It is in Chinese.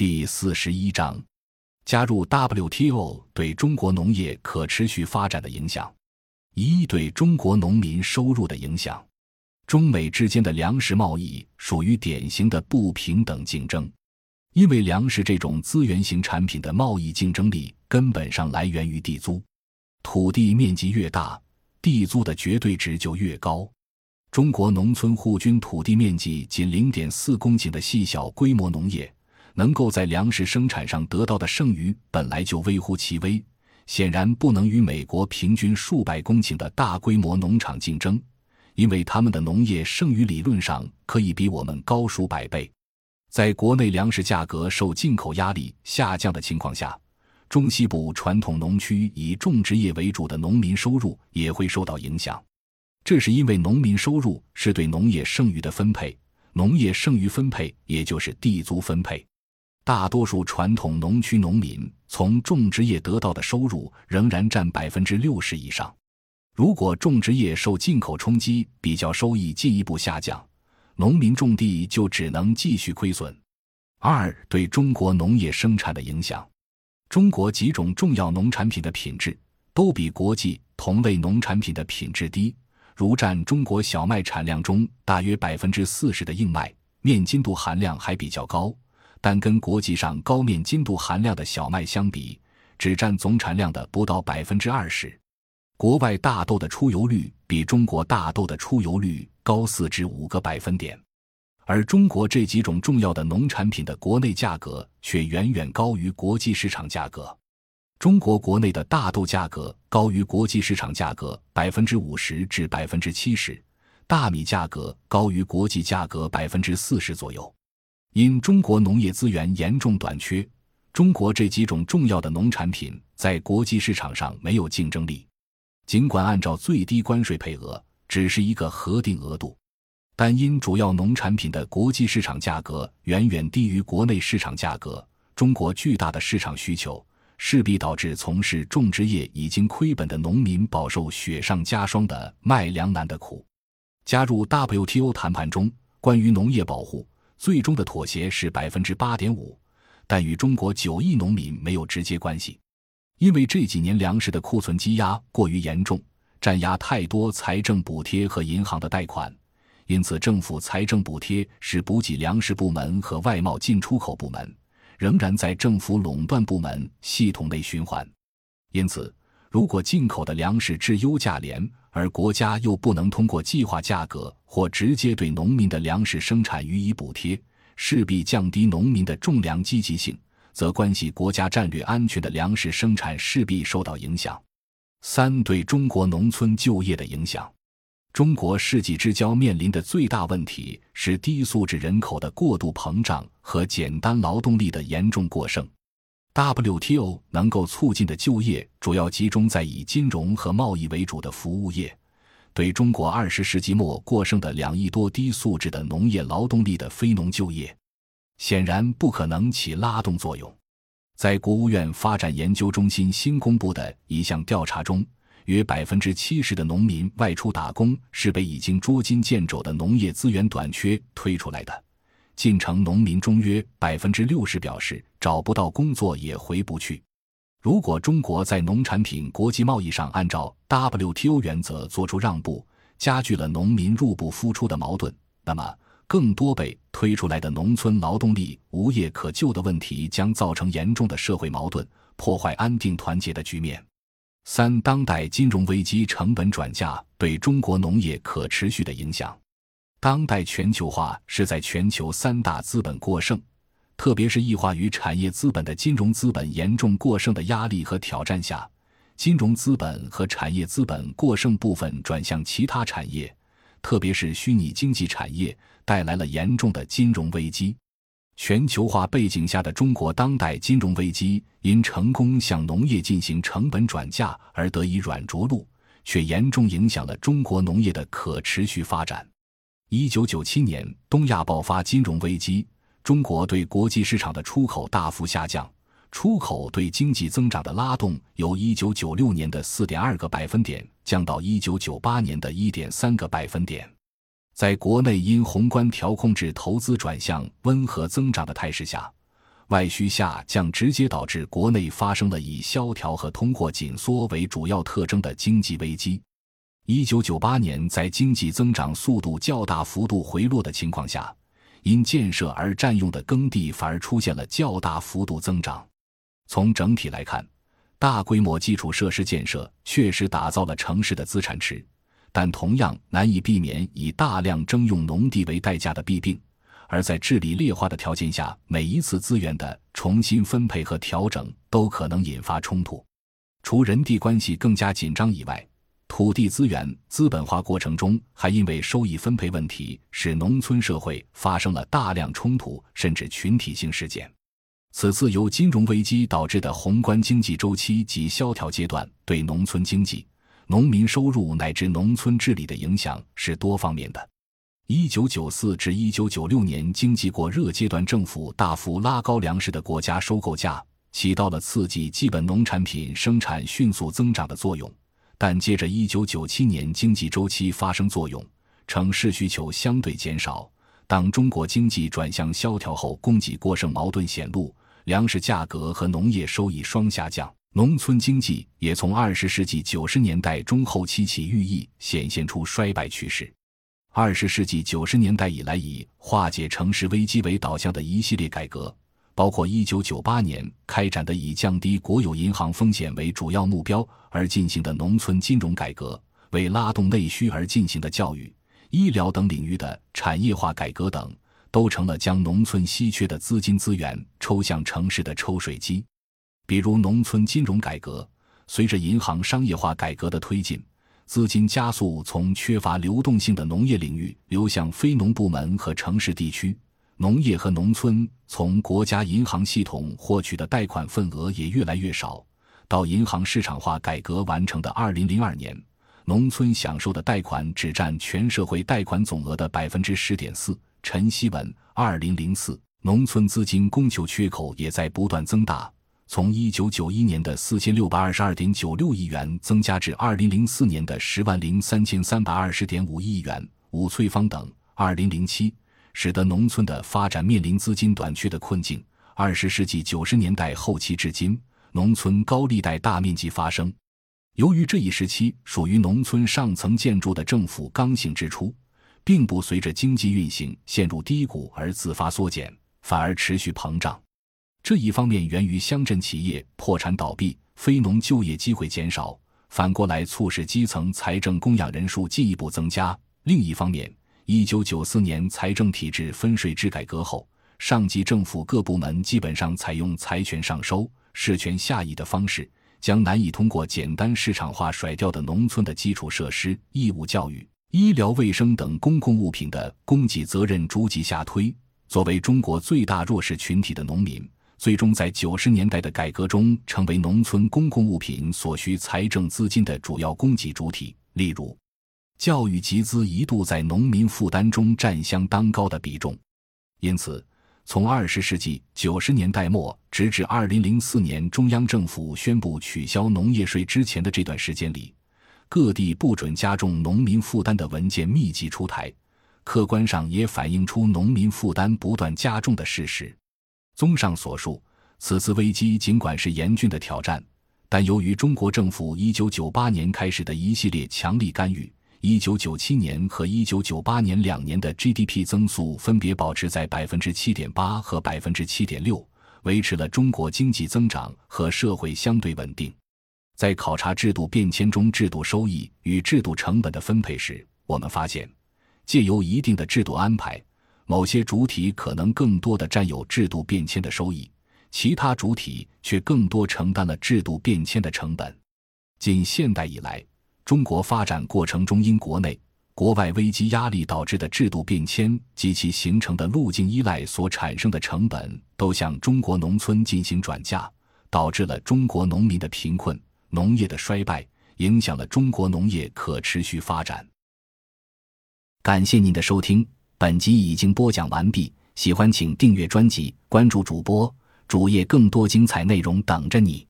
第四十一章：加入 WTO 对中国农业可持续发展的影响。一对中国农民收入的影响。中美之间的粮食贸易属于典型的不平等竞争，因为粮食这种资源型产品的贸易竞争力根本上来源于地租，土地面积越大，地租的绝对值就越高。中国农村户均土地面积仅零点四公顷的细小规模农业，能够在粮食生产上得到的剩余本来就微乎其微，显然不能与美国平均数百公顷的大规模农场竞争。因为他们的农业剩余理论上可以比我们高数百倍，在国内粮食价格受进口压力下降的情况下，中西部传统农区以种植业为主的农民收入也会受到影响。这是因为农民收入是对农业剩余的分配，农业剩余分配也就是地租分配。大多数传统农区农民从种植业得到的收入仍然占百分之六十以上。如果种植业受进口冲击，比较收益进一步下降，农民种地就只能继续亏损。二对中国农业生产的影响，中国几种重要农产品的品质都比国际同类农产品的品质低，如占中国小麦产量中大约百分之四十的硬麦，面筋度含量还比较高，但跟国际上高面筋度含量的小麦相比，只占总产量的不到百分之二十。国外大豆的出油率比中国大豆的出油率高四至五个百分点，而中国这几种重要的农产品的国内价格却远远高于国际市场价格。中国国内的大豆价格高于国际市场价格百分之五十至百分之七十，大米价格高于国际价格百分之四十左右。因中国农业资源严重短缺，中国这几种重要的农产品在国际市场上没有竞争力。尽管按照最低关税配额只是一个核定额度，但因主要农产品的国际市场价格远远低于国内市场价格，中国巨大的市场需求势必导致从事种植业已经亏本的农民饱受雪上加霜的卖粮难的苦。加入 WTO 谈判中，关于农业保护最终的妥协是百分之八点五，但与中国九亿农民没有直接关系。因为这几年粮食的库存积压过于严重，占压太多财政补贴和银行的贷款，因此政府财政补贴是补给粮食部门和外贸进出口部门，仍然在政府垄断部门系统内循环。因此，如果进口的粮食质优价廉，而国家又不能通过计划价格或直接对农民的粮食生产予以补贴，势必降低农民的种粮积极性。则关系国家战略安全的粮食生产势必受到影响。三对中国农村就业的影响，中国世纪之交面临的最大问题是低素质人口的过度膨胀和简单劳动力的严重过剩。WTO 能够促进的就业主要集中在以金融和贸易为主的服务业，对中国二十世纪末过剩的两亿多低素质的农业劳动力的非农就业。显然不可能起拉动作用。在国务院发展研究中心新公布的一项调查中，约百分之七十的农民外出打工是被已经捉襟见肘的农业资源短缺推出来的。进城农民中约百分之六十表示找不到工作也回不去。如果中国在农产品国际贸易上按照 WTO 原则做出让步，加剧了农民入不敷出的矛盾，那么。更多被推出来的农村劳动力无业可就的问题，将造成严重的社会矛盾，破坏安定团结的局面。三、当代金融危机成本转嫁对中国农业可持续的影响。当代全球化是在全球三大资本过剩，特别是异化于产业资本的金融资本严重过剩的压力和挑战下，金融资本和产业资本过剩部分转向其他产业。特别是虚拟经济产业带来了严重的金融危机。全球化背景下的中国当代金融危机，因成功向农业进行成本转嫁而得以软着陆，却严重影响了中国农业的可持续发展。一九九七年，东亚爆发金融危机，中国对国际市场的出口大幅下降。出口对经济增长的拉动由一九九六年的四点二个百分点降到一九九八年的一点三个百分点。在国内因宏观调控至投资转向温和增长的态势下，外需下降直接导致国内发生了以萧条和通货紧缩为主要特征的经济危机。一九九八年，在经济增长速度较大幅度回落的情况下，因建设而占用的耕地反而出现了较大幅度增长。从整体来看，大规模基础设施建设确实打造了城市的资产池，但同样难以避免以大量征用农地为代价的弊病。而在治理劣化的条件下，每一次资源的重新分配和调整都可能引发冲突。除人地关系更加紧张以外，土地资源资本化过程中，还因为收益分配问题，使农村社会发生了大量冲突，甚至群体性事件。此次由金融危机导致的宏观经济周期及萧条阶段，对农村经济、农民收入乃至农村治理的影响是多方面的。一九九四至一九九六年经济过热阶段，政府大幅拉高粮食的国家收购价，起到了刺激基本农产品生产迅速增长的作用。但接着一九九七年经济周期发生作用，城市需求相对减少。当中国经济转向萧条后，供给过剩矛盾显露，粮食价格和农业收益双下降，农村经济也从二十世纪九十年代中后期起寓意显现出衰败趋势。二十世纪九十年代以来，以化解城市危机为导向的一系列改革，包括一九九八年开展的以降低国有银行风险为主要目标而进行的农村金融改革，为拉动内需而进行的教育、医疗等领域的产业化改革等，都成了将农村稀缺的资金资源抽向城市的抽水机。比如，农村金融改革，随着银行商业化改革的推进。资金加速从缺乏流动性的农业领域流向非农部门和城市地区，农业和农村从国家银行系统获取的贷款份额也越来越少。到银行市场化改革完成的二零零二年，农村享受的贷款只占全社会贷款总额的百分之十点四。陈希文，二零零四，农村资金供求缺口也在不断增大。从一九九一年的四千六百二十二点九六亿元增加至二零零四年的十万零三千三百二十点五亿元。武翠芳等，二零零七，使得农村的发展面临资金短缺的困境。二十世纪九十年代后期至今，农村高利贷大面积发生。由于这一时期属于农村上层建筑的政府刚性支出，并不随着经济运行陷入低谷而自发缩减，反而持续膨胀。这一方面源于乡镇企业破产倒闭，非农就业机会减少，反过来促使基层财政供养人数进一步增加。另一方面，一九九四年财政体制分税制改革后，上级政府各部门基本上采用财权上收、事权下移的方式，将难以通过简单市场化甩掉的农村的基础设施、义务教育、医疗卫生等公共物品的供给责任逐级下推。作为中国最大弱势群体的农民。最终在九十年代的改革中，成为农村公共物品所需财政资金的主要供给主体。例如，教育集资一度在农民负担中占相当高的比重。因此，从二十世纪九十年代末直至二零零四年中央政府宣布取消农业税之前的这段时间里，各地不准加重农民负担的文件密集出台，客观上也反映出农民负担不断加重的事实。综上所述，此次危机尽管是严峻的挑战，但由于中国政府1998年开始的一系列强力干预，1997年和1998年两年的 GDP 增速分别保持在百分之七点八和百分之七点六，维持了中国经济增长和社会相对稳定。在考察制度变迁中制度收益与制度成本的分配时，我们发现，借由一定的制度安排。某些主体可能更多的占有制度变迁的收益，其他主体却更多承担了制度变迁的成本。近现代以来，中国发展过程中因国内、国外危机压力导致的制度变迁及其形成的路径依赖所产生的成本，都向中国农村进行转嫁，导致了中国农民的贫困、农业的衰败，影响了中国农业可持续发展。感谢您的收听。本集已经播讲完毕，喜欢请订阅专辑，关注主播主页，更多精彩内容等着你。